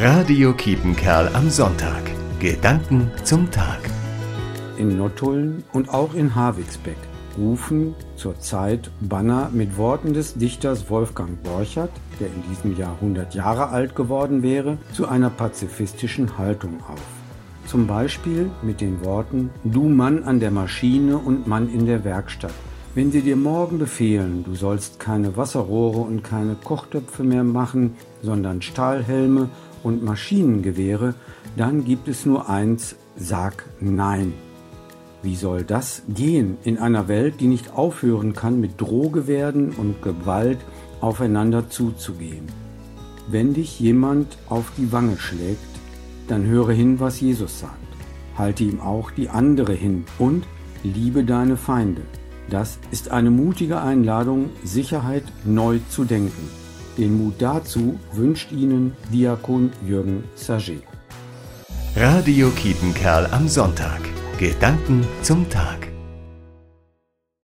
Radio Kiepenkerl am Sonntag. Gedanken zum Tag. In Nottuln und auch in Havigsbeck rufen zurzeit Banner mit Worten des Dichters Wolfgang Borchert, der in diesem Jahr 100 Jahre alt geworden wäre, zu einer pazifistischen Haltung auf. Zum Beispiel mit den Worten Du Mann an der Maschine und Mann in der Werkstatt. Wenn sie dir morgen befehlen, du sollst keine Wasserrohre und keine Kochtöpfe mehr machen, sondern Stahlhelme und Maschinengewehre, dann gibt es nur eins, sag Nein. Wie soll das gehen in einer Welt, die nicht aufhören kann, mit Drohgewerden und Gewalt aufeinander zuzugehen? Wenn dich jemand auf die Wange schlägt, dann höre hin, was Jesus sagt. Halte ihm auch die andere hin und liebe deine Feinde. Das ist eine mutige Einladung, Sicherheit neu zu denken. Den Mut dazu wünscht Ihnen Diakon Jürgen Saget. Radio Kiepenkerl am Sonntag. Gedanken zum Tag.